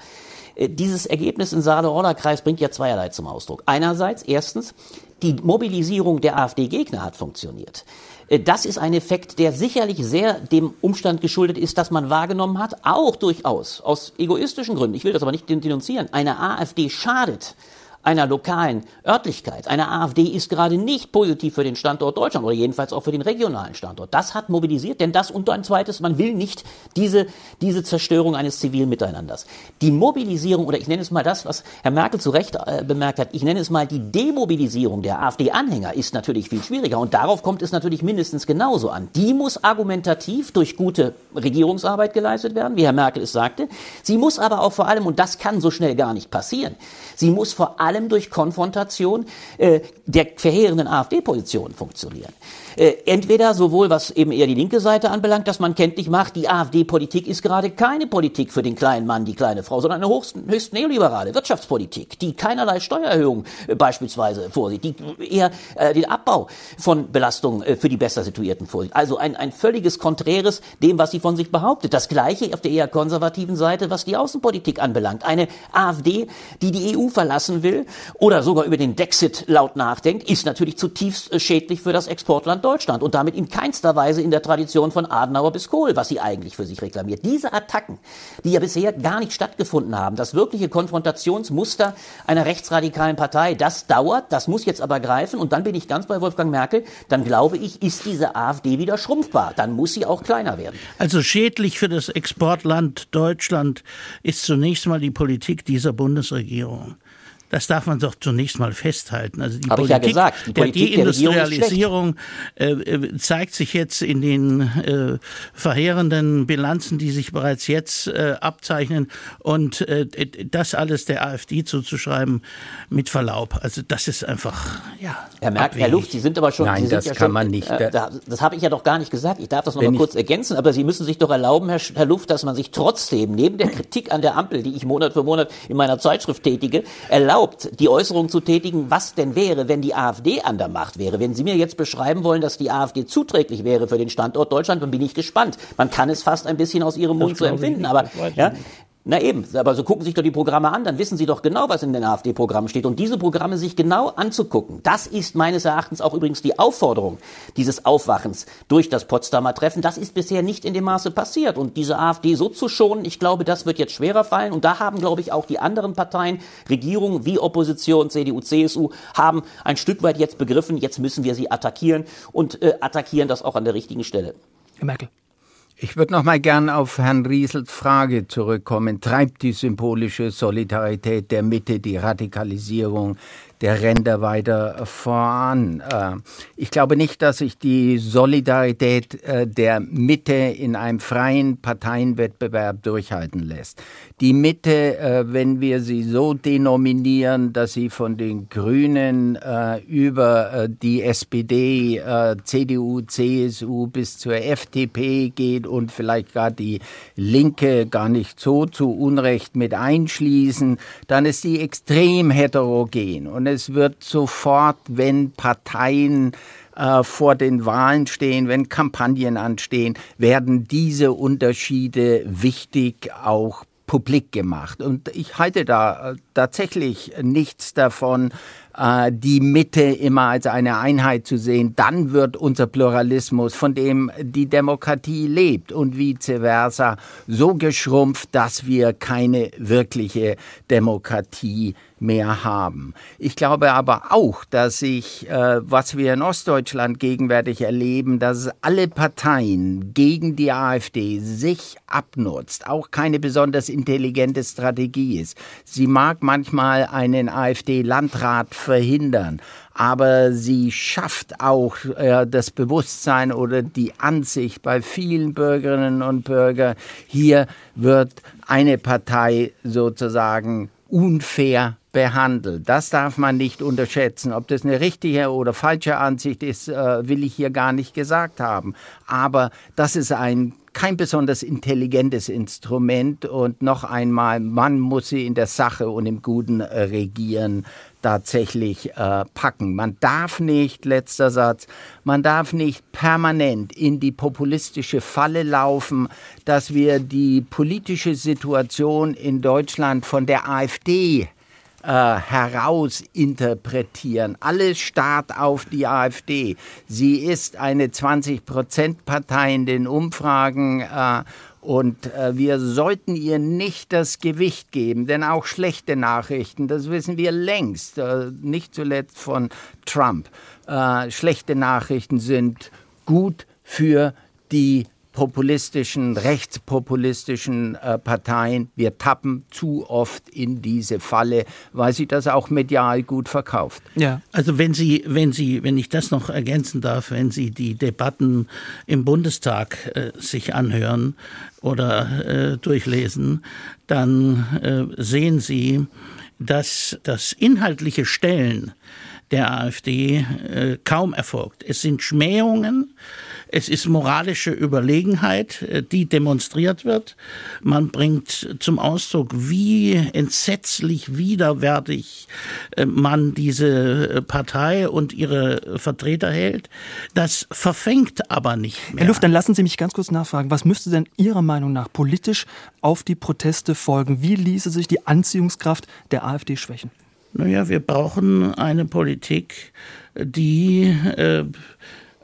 Äh, dieses Ergebnis in Saale-Order-Kreis bringt ja zweierlei zum Ausdruck. Einerseits, erstens, die Mobilisierung der AfD-Gegner hat funktioniert. Äh, das ist ein Effekt, der sicherlich sehr dem Umstand geschuldet ist, dass man wahrgenommen hat, auch durchaus aus egoistischen Gründen, ich will das aber nicht denunzieren, eine AfD schadet einer lokalen Örtlichkeit, einer AfD ist gerade nicht positiv für den Standort Deutschland oder jedenfalls auch für den regionalen Standort. Das hat mobilisiert, denn das und ein zweites, man will nicht diese, diese Zerstörung eines zivilen Miteinanders. Die Mobilisierung, oder ich nenne es mal das, was Herr Merkel zu Recht äh, bemerkt hat, ich nenne es mal die Demobilisierung der AfD-Anhänger ist natürlich viel schwieriger und darauf kommt es natürlich mindestens genauso an. Die muss argumentativ durch gute Regierungsarbeit geleistet werden, wie Herr Merkel es sagte. Sie muss aber auch vor allem, und das kann so schnell gar nicht passieren, sie muss vor allem allem durch Konfrontation äh, der verheerenden AfD-Position funktionieren. Äh, entweder sowohl was eben eher die linke Seite anbelangt, dass man kenntlich macht, die AfD-Politik ist gerade keine Politik für den kleinen Mann, die kleine Frau, sondern eine höchst, höchst neoliberale Wirtschaftspolitik, die keinerlei Steuererhöhung äh, beispielsweise vorsieht, die eher äh, den Abbau von Belastungen äh, für die besser situierten vorsieht. Also ein, ein völliges Konträres dem, was sie von sich behauptet. Das gleiche auf der eher konservativen Seite, was die Außenpolitik anbelangt. Eine AfD, die die EU verlassen will oder sogar über den Dexit laut nachdenkt, ist natürlich zutiefst äh, schädlich für das Exportland Deutschland und damit in keinster Weise in der Tradition von Adenauer bis Kohl, was sie eigentlich für sich reklamiert. Diese Attacken, die ja bisher gar nicht stattgefunden haben, das wirkliche Konfrontationsmuster einer rechtsradikalen Partei, das dauert, das muss jetzt aber greifen und dann bin ich ganz bei Wolfgang Merkel, dann glaube ich, ist diese AfD wieder schrumpfbar, dann muss sie auch kleiner werden. Also schädlich für das Exportland Deutschland ist zunächst mal die Politik dieser Bundesregierung. Das darf man doch zunächst mal festhalten. Also die Hab Politik, ja gesagt, die der Politik der Deindustrialisierung äh, äh, zeigt sich jetzt in den äh, verheerenden Bilanzen, die sich bereits jetzt äh, abzeichnen. Und äh, das alles der AfD zuzuschreiben, mit Verlaub. Also das ist einfach, ja. Herr Merkel, abwegig. Herr Luft, Sie sind aber schon. Nein, Sie sind das ja kann schon, man nicht. Äh, da, das habe ich ja doch gar nicht gesagt. Ich darf das noch mal kurz ergänzen. Aber Sie müssen sich doch erlauben, Herr, Herr Luft, dass man sich trotzdem neben der Kritik an der Ampel, die ich Monat für Monat in meiner Zeitschrift tätige, erlaubt, die Äußerung zu tätigen, was denn wäre, wenn die AfD an der Macht wäre. Wenn Sie mir jetzt beschreiben wollen, dass die AfD zuträglich wäre für den Standort Deutschland, dann bin ich gespannt. Man kann es fast ein bisschen aus Ihrem Mund so glaube ich empfinden. Aber ja. Na eben, aber so gucken sich doch die Programme an, dann wissen Sie doch genau, was in den AfD-Programmen steht. Und diese Programme sich genau anzugucken, das ist meines Erachtens auch übrigens die Aufforderung dieses Aufwachens durch das Potsdamer Treffen. Das ist bisher nicht in dem Maße passiert. Und diese AfD so zu schonen, ich glaube, das wird jetzt schwerer fallen. Und da haben, glaube ich, auch die anderen Parteien, Regierungen wie Opposition, CDU, CSU, haben ein Stück weit jetzt begriffen, jetzt müssen wir sie attackieren und äh, attackieren das auch an der richtigen Stelle. Herr Merkel. Ich würde noch mal gern auf Herrn Riesels Frage zurückkommen. Treibt die symbolische Solidarität der Mitte die Radikalisierung der Ränder weiter voran? Äh, Ich glaube nicht, dass sich die Solidarität äh, der Mitte in einem freien Parteienwettbewerb durchhalten lässt. Die Mitte, äh, wenn wir sie so denominieren, dass sie von den Grünen über die SPD, CDU, CSU bis zur FDP geht und vielleicht gar die Linke gar nicht so zu Unrecht mit einschließen, dann ist die extrem heterogen. Und es wird sofort, wenn Parteien äh, vor den Wahlen stehen, wenn Kampagnen anstehen, werden diese Unterschiede wichtig auch publik gemacht. Und ich halte da äh, tatsächlich nichts davon, äh, die Mitte immer als eine Einheit zu sehen. Dann wird unser Pluralismus, von dem die Demokratie lebt und vice versa, so geschrumpft, dass wir keine wirkliche Demokratie mehr haben. Ich glaube aber auch, dass sich, äh, was wir in Ostdeutschland gegenwärtig erleben, dass alle Parteien gegen die AfD sich abnutzt, auch keine besonders intelligente Strategie ist. Sie mag manchmal einen AfD-Landrat verhindern, aber sie schafft auch äh, das Bewusstsein oder die Ansicht bei vielen Bürgerinnen und Bürgern, hier wird eine Partei sozusagen unfair behandelt. Das darf man nicht unterschätzen. Ob das eine richtige oder falsche Ansicht ist, äh, will ich hier gar nicht gesagt haben. Aber das ist ein kein besonders intelligentes Instrument und noch einmal, man muss sie in der Sache und im guten äh, Regieren tatsächlich äh, packen. Man darf nicht, letzter Satz, man darf nicht permanent in die populistische Falle laufen, dass wir die politische Situation in Deutschland von der AfD äh, heraus interpretieren. Alles starrt auf die AfD. Sie ist eine 20-Prozent-Partei in den Umfragen. Äh, und äh, wir sollten ihr nicht das Gewicht geben, denn auch schlechte Nachrichten, das wissen wir längst, äh, nicht zuletzt von Trump. Äh, schlechte Nachrichten sind gut für die populistischen, rechtspopulistischen äh, Parteien. Wir tappen zu oft in diese Falle, weil sie das auch medial gut verkauft. Ja. Also wenn Sie, wenn Sie, wenn ich das noch ergänzen darf, wenn Sie die Debatten im Bundestag äh, sich anhören oder äh, durchlesen, dann äh, sehen Sie, dass das inhaltliche Stellen der AfD äh, kaum erfolgt. Es sind Schmähungen, es ist moralische Überlegenheit, äh, die demonstriert wird. Man bringt zum Ausdruck, wie entsetzlich widerwärtig äh, man diese äh, Partei und ihre Vertreter hält. Das verfängt aber nicht mehr. Herr Luft, dann lassen Sie mich ganz kurz nachfragen. Was müsste denn Ihrer Meinung nach politisch auf die Proteste folgen? Wie ließe sich die Anziehungskraft der AfD schwächen? Naja, wir brauchen eine Politik, die äh,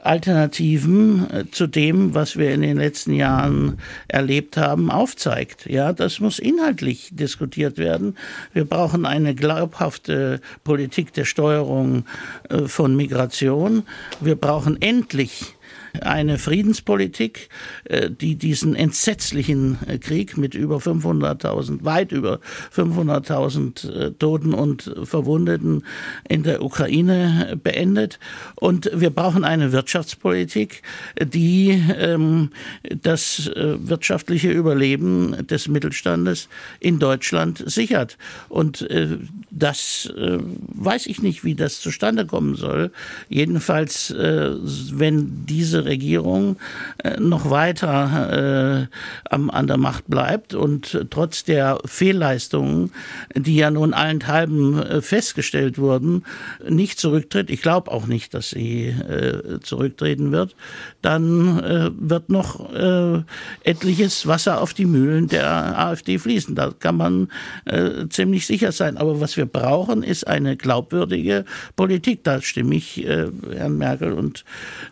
Alternativen äh, zu dem, was wir in den letzten Jahren erlebt haben, aufzeigt. Ja, das muss inhaltlich diskutiert werden. Wir brauchen eine glaubhafte Politik der Steuerung äh, von Migration. Wir brauchen endlich eine Friedenspolitik, äh, die diesen entsetzlichen äh, Krieg mit über 500.000, weit über 500.000 äh, Toten und Verwundeten in der Ukraine beendet. Und wir brauchen eine Wirtschaftspolitik, die ähm, das wirtschaftliche Überleben des Mittelstandes in Deutschland sichert. Und das weiß ich nicht, wie das zustande kommen soll. Jedenfalls, wenn diese Regierung äh, noch weiter äh, an der Macht bleibt und trotz der Fehlleistungen, die ja nun allenthalben äh, festgestellt wurden, nicht zurücktritt. Ich glaube auch nicht, dass sie zurücktreten wird. Dann wird noch etliches Wasser auf die Mühlen der AfD fließen. Da kann man ziemlich sicher sein. Aber was wir brauchen, ist eine glaubwürdige Politik. Da stimme ich Herrn Merkel und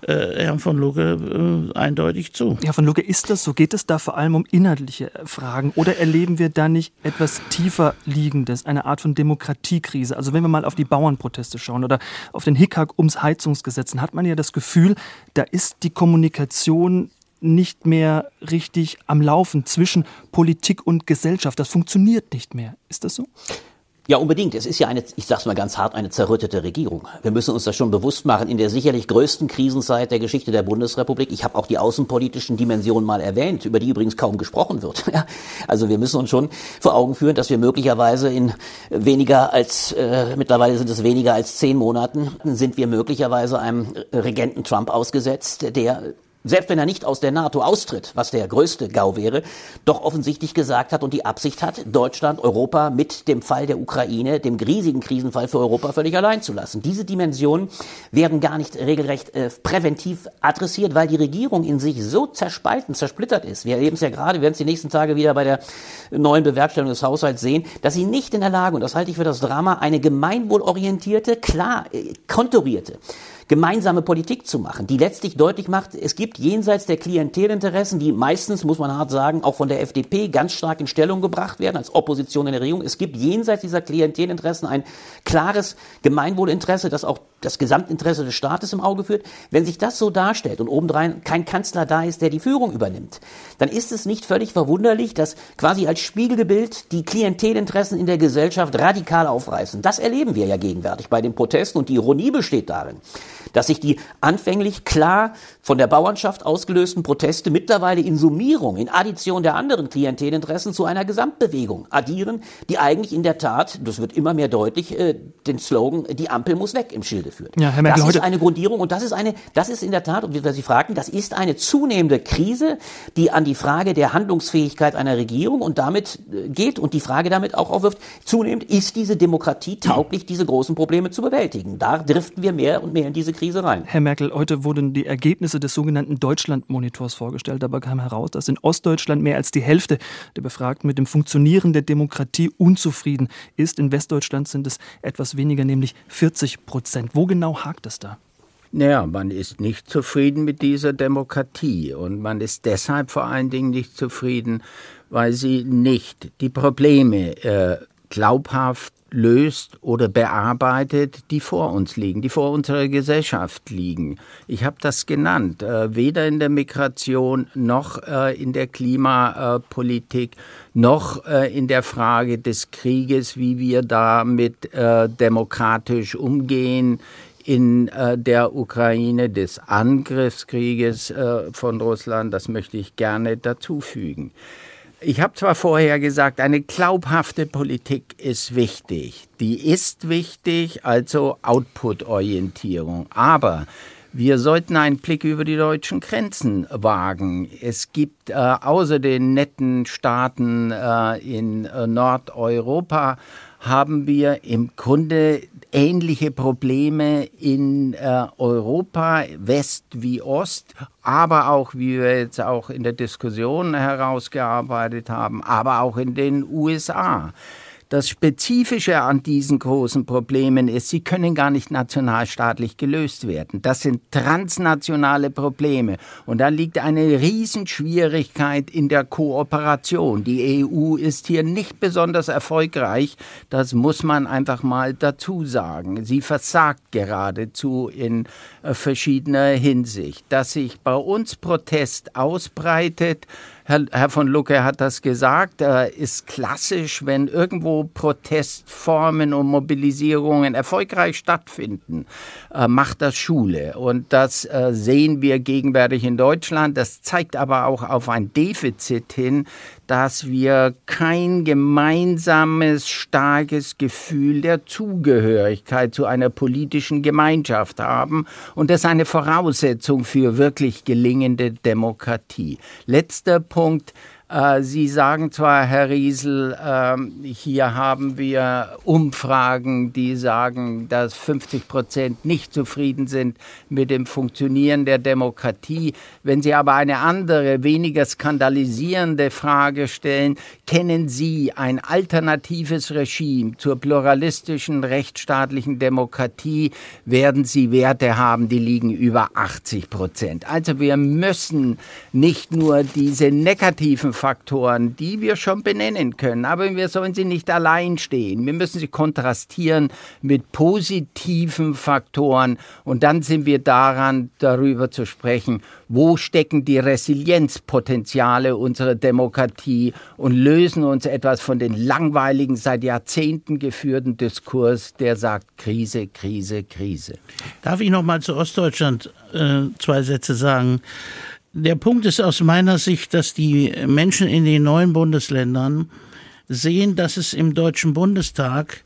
Herrn von Lucke äh, eindeutig zu. Ja, von Lucke ist das so? Geht es da vor allem um inhaltliche Fragen oder erleben wir da nicht etwas tiefer liegendes, eine Art von Demokratiekrise? Also wenn wir mal auf die Bauernproteste schauen oder auf den Hickhack ums Heizungsgesetz, dann hat man ja das Gefühl, da ist die Kommunikation nicht mehr richtig am Laufen zwischen Politik und Gesellschaft. Das funktioniert nicht mehr. Ist das so? Ja, unbedingt. Es ist ja eine, ich sag's mal ganz hart, eine zerrüttete Regierung. Wir müssen uns das schon bewusst machen. In der sicherlich größten Krisenzeit der Geschichte der Bundesrepublik, ich habe auch die außenpolitischen Dimensionen mal erwähnt, über die übrigens kaum gesprochen wird. Ja, also wir müssen uns schon vor Augen führen, dass wir möglicherweise in weniger als, äh, mittlerweile sind es weniger als zehn Monaten, sind wir möglicherweise einem Regenten Trump ausgesetzt, der selbst wenn er nicht aus der NATO austritt, was der größte GAU wäre, doch offensichtlich gesagt hat und die Absicht hat, Deutschland, Europa mit dem Fall der Ukraine, dem riesigen Krisenfall für Europa völlig allein zu lassen. Diese Dimensionen werden gar nicht regelrecht äh, präventiv adressiert, weil die Regierung in sich so zerspalten, zersplittert ist. Wir erleben es ja gerade, wir werden es die nächsten Tage wieder bei der neuen Bewerkstellung des Haushalts sehen, dass sie nicht in der Lage, und das halte ich für das Drama, eine gemeinwohlorientierte, klar äh, konturierte, gemeinsame Politik zu machen, die letztlich deutlich macht, es gibt jenseits der Klientelinteressen, die meistens, muss man hart sagen, auch von der FDP ganz stark in Stellung gebracht werden als Opposition in der Regierung, es gibt jenseits dieser Klientelinteressen ein klares Gemeinwohlinteresse, das auch das Gesamtinteresse des Staates im Auge führt. Wenn sich das so darstellt und obendrein kein Kanzler da ist, der die Führung übernimmt, dann ist es nicht völlig verwunderlich, dass quasi als Spiegelbild die Klientelinteressen in der Gesellschaft radikal aufreißen. Das erleben wir ja gegenwärtig bei den Protesten und die Ironie besteht darin, dass sich die anfänglich klar von der Bauernschaft ausgelösten Proteste mittlerweile in Summierung, in Addition der anderen Klientelinteressen zu einer Gesamtbewegung addieren, die eigentlich in der Tat, das wird immer mehr deutlich, äh, den Slogan, die Ampel muss weg im Schilde führt. Ja, Herr Merkel, das ist eine Grundierung und das ist eine, das ist in der Tat, und Sie fragen, das ist eine zunehmende Krise, die an die Frage der Handlungsfähigkeit einer Regierung und damit äh, geht und die Frage damit auch aufwirft, zunehmend ist diese Demokratie tauglich, diese großen Probleme zu bewältigen. Da driften wir mehr und mehr in diese Krise rein. Herr Merkel, heute wurden die Ergebnisse des sogenannten Deutschland-Monitors vorgestellt. Dabei kam heraus, dass in Ostdeutschland mehr als die Hälfte der Befragten mit dem Funktionieren der Demokratie unzufrieden ist. In Westdeutschland sind es etwas weniger, nämlich 40 Prozent. Wo genau hakt es da? Naja, man ist nicht zufrieden mit dieser Demokratie und man ist deshalb vor allen Dingen nicht zufrieden, weil sie nicht die Probleme äh, glaubhaft löst oder bearbeitet, die vor uns liegen, die vor unserer Gesellschaft liegen. Ich habe das genannt, äh, weder in der Migration noch äh, in der Klimapolitik noch äh, in der Frage des Krieges, wie wir damit äh, demokratisch umgehen in äh, der Ukraine, des Angriffskrieges äh, von Russland. Das möchte ich gerne dazu fügen. Ich habe zwar vorher gesagt, eine glaubhafte Politik ist wichtig. Die ist wichtig, also Output-Orientierung. Aber wir sollten einen Blick über die deutschen Grenzen wagen. Es gibt äh, außer den netten Staaten äh, in äh, Nordeuropa haben wir im Grunde ähnliche Probleme in äh, Europa, West wie Ost, aber auch, wie wir jetzt auch in der Diskussion herausgearbeitet haben, aber auch in den USA. Das Spezifische an diesen großen Problemen ist, sie können gar nicht nationalstaatlich gelöst werden. Das sind transnationale Probleme. Und da liegt eine Riesenschwierigkeit in der Kooperation. Die EU ist hier nicht besonders erfolgreich. Das muss man einfach mal dazu sagen. Sie versagt geradezu in äh, verschiedener Hinsicht. Dass sich bei uns Protest ausbreitet, Herr, Herr von Lucke hat das gesagt, äh, ist klassisch, wenn irgendwo Protestformen und Mobilisierungen erfolgreich stattfinden, äh, macht das Schule. Und das äh, sehen wir gegenwärtig in Deutschland. Das zeigt aber auch auf ein Defizit hin, dass wir kein gemeinsames, starkes Gefühl der Zugehörigkeit zu einer politischen Gemeinschaft haben. Und das ist eine Voraussetzung für wirklich gelingende Demokratie. Letzter Punkt. Äh, Sie sagen zwar, Herr Riesel, ähm, hier haben wir Umfragen, die sagen, dass 50 Prozent nicht zufrieden sind mit dem Funktionieren der Demokratie. Wenn Sie aber eine andere, weniger skandalisierende Frage stellen, kennen Sie ein alternatives Regime zur pluralistischen, rechtsstaatlichen Demokratie, werden Sie Werte haben, die liegen über 80 Prozent. Also wir müssen nicht nur diese negativen Faktoren, die wir schon benennen können, aber wir sollen sie nicht allein stehen. Wir müssen sie kontrastieren mit positiven Faktoren und dann sind wir daran, darüber zu sprechen, wo stecken die Resilienzpotenziale unserer Demokratie und lösen uns etwas von den langweiligen, seit Jahrzehnten geführten Diskurs, der sagt Krise, Krise, Krise. Darf ich noch mal zu Ostdeutschland äh, zwei Sätze sagen? Der Punkt ist aus meiner Sicht, dass die Menschen in den neuen Bundesländern sehen, dass es im Deutschen Bundestag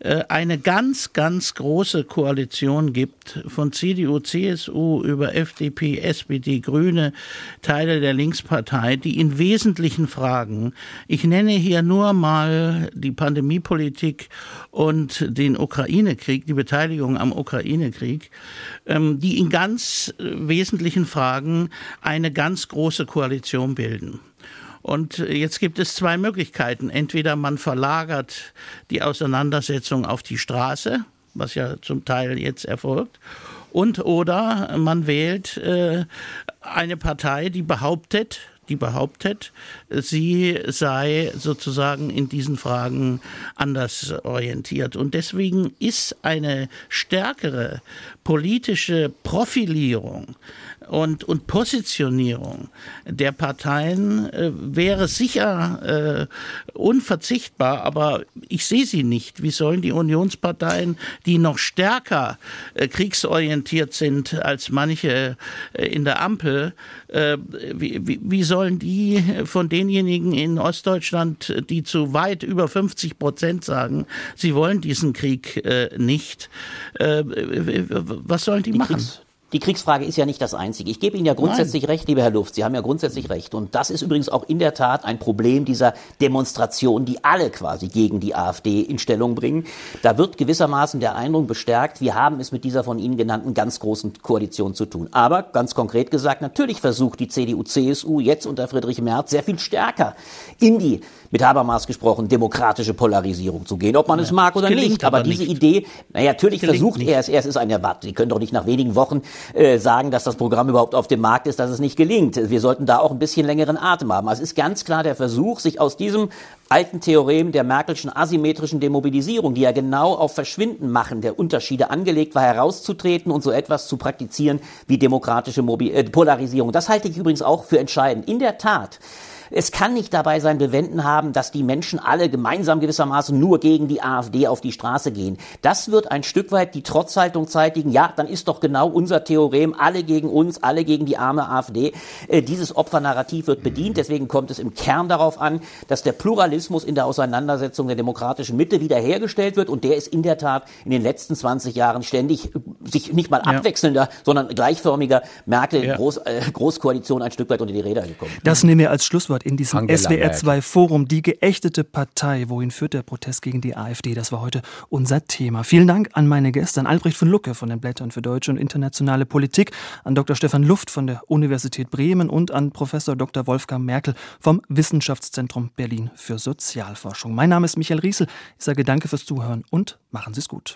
eine ganz, ganz große Koalition gibt von CDU, CSU über FDP, SPD, Grüne, Teile der Linkspartei, die in wesentlichen Fragen, ich nenne hier nur mal die Pandemiepolitik und den Ukraine-Krieg, die Beteiligung am Ukraine-Krieg, ähm, die in ganz äh, wesentlichen Fragen eine ganz große Koalition bilden. Und jetzt gibt es zwei Möglichkeiten. Entweder man verlagert die Auseinandersetzung auf die Straße, was ja zum Teil jetzt erfolgt, und oder man wählt äh, eine Partei, die behauptet, die behauptet, sie sei sozusagen in diesen Fragen anders orientiert. Und deswegen ist eine stärkere politische Profilierung und, und Positionierung der Parteien äh, wäre sicher äh, unverzichtbar, aber ich sehe sie nicht. Wie sollen die Unionsparteien, die noch stärker äh, kriegsorientiert sind als manche äh, in der Ampel, äh, wie, wie, wie sollen die von denjenigen in Ostdeutschland, die zu weit über 50 Prozent sagen, sie wollen diesen Krieg äh, nicht, was sollen die, die machen? Kriegs die Kriegsfrage ist ja nicht das Einzige. Ich gebe Ihnen ja grundsätzlich Nein. recht, lieber Herr Luft. Sie haben ja grundsätzlich recht. Und das ist übrigens auch in der Tat ein Problem dieser Demonstration, die alle quasi gegen die AfD in Stellung bringen. Da wird gewissermaßen der Eindruck bestärkt, wir haben es mit dieser von Ihnen genannten ganz großen Koalition zu tun. Aber ganz konkret gesagt, natürlich versucht die CDU, CSU jetzt unter Friedrich Merz sehr viel stärker in die mit Habermas gesprochen, demokratische Polarisierung zu gehen, ob man ja, es mag oder nicht. Aber, aber diese nicht. Idee, naja, natürlich versucht er es, er ist ein Erwart. Sie können doch nicht nach wenigen Wochen äh, sagen, dass das Programm überhaupt auf dem Markt ist, dass es nicht gelingt. Wir sollten da auch ein bisschen längeren Atem haben. Also es ist ganz klar der Versuch, sich aus diesem alten Theorem der Merkelschen asymmetrischen Demobilisierung, die ja genau auf Verschwinden machen der Unterschiede angelegt war, herauszutreten und so etwas zu praktizieren wie demokratische Mobi äh, Polarisierung. Das halte ich übrigens auch für entscheidend. In der Tat Es kann nicht dabei sein Bewenden haben, dass die Menschen alle gemeinsam gewissermaßen nur gegen die AfD auf die Straße gehen. Das wird ein Stück weit die Trotzhaltung zeitigen. Ja, dann ist doch genau unser Theorem, alle gegen uns, alle gegen die arme AfD. Äh, dieses Opfernarrativ wird bedient. Deswegen kommt es im Kern darauf an, dass der Pluralismus in der Auseinandersetzung der demokratischen Mitte wiederhergestellt wird. Und der ist in der Tat in den letzten 20 Jahren ständig äh, sich nicht mal abwechselnder, ja. sondern gleichförmiger Merkel ja. Groß, äh, Großkoalition ein Stück weit unter die Räder gekommen. Das nehmen wir als Schlusswort in diesem SWR 2 Forum. Die geächtete Partei. Wohin führt der Protest gegen die AfD? Das war heute unser Thema. Vielen Dank an meine Gäste, an Albrecht von Lucke von den Blättern für deutsche und internationale Politik, an Dr. Stefan Luft von der Universität Bremen und an Professor Dr. Wolfgang Merkel vom Wissenschaftszentrum Berlin für Sozialforschung. Mein Name ist Michael Riesel. Ich sage danke fürs Zuhören und machen Sie es gut.